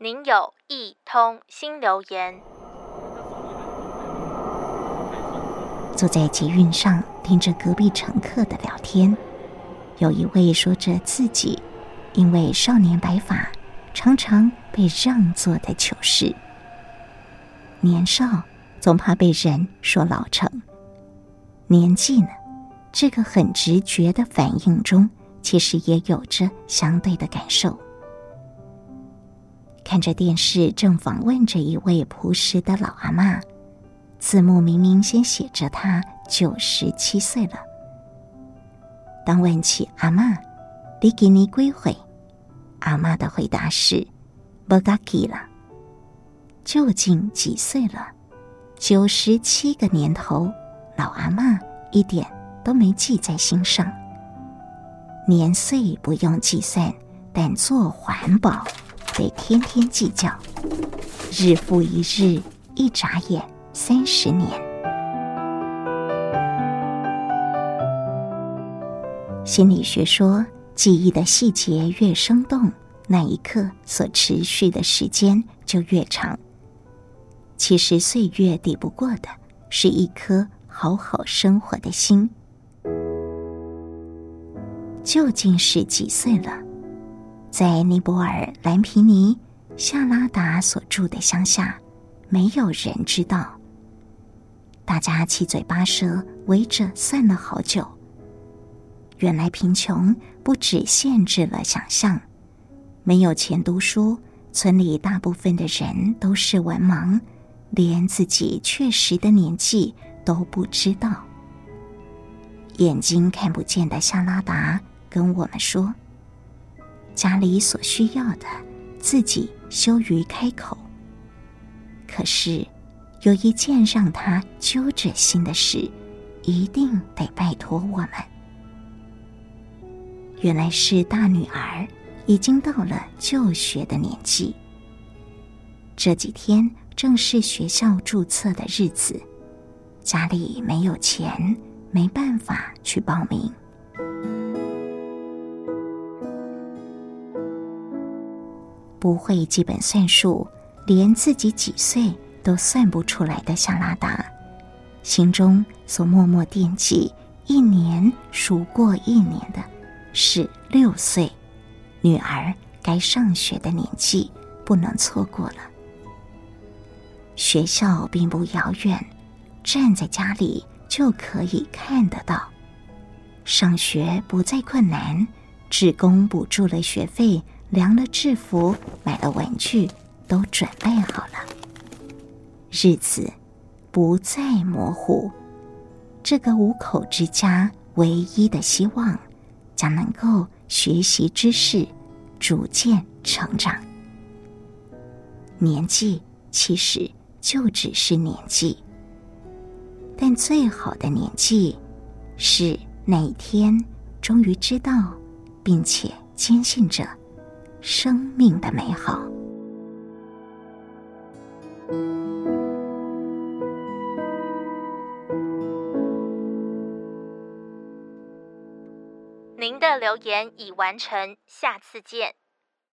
您有一通新留言。坐在捷运上，听着隔壁乘客的聊天，有一位说着自己因为少年白发，常常被让座的糗事。年少总怕被人说老成，年纪呢，这个很直觉的反应中，其实也有着相对的感受。看着电视，正访问着一位朴实的老阿妈，字幕明明先写着她九十七岁了。当问起阿嬷，你今年几岁？阿嬷的回答是：不嘎记了。究竟几岁了？九十七个年头，老阿妈一点都没记在心上。年岁不用计算，但做环保。得天天计较，日复一日，一眨眼三十年。心理学说，记忆的细节越生动，那一刻所持续的时间就越长。其实岁月抵不过的，是一颗好好生活的心。究竟是几岁了？在尼泊尔蓝皮尼夏拉达所住的乡下，没有人知道。大家七嘴八舌围着算了好久。原来贫穷不只限制了想象，没有钱读书，村里大部分的人都是文盲，连自己确实的年纪都不知道。眼睛看不见的夏拉达跟我们说。家里所需要的，自己羞于开口。可是，有一件让他揪着心的事，一定得拜托我们。原来是大女儿已经到了就学的年纪。这几天正是学校注册的日子，家里没有钱，没办法去报名。不会基本算术，连自己几岁都算不出来的夏拉达，心中所默默惦记、一年数过一年的，是六岁，女儿该上学的年纪，不能错过了。学校并不遥远，站在家里就可以看得到。上学不再困难，志工补助了学费。量了制服，买了文具，都准备好了。日子不再模糊，这个五口之家唯一的希望，将能够学习知识，逐渐成长。年纪其实就只是年纪，但最好的年纪，是那一天终于知道，并且坚信着。生命的美好。您的留言已完成，下次见。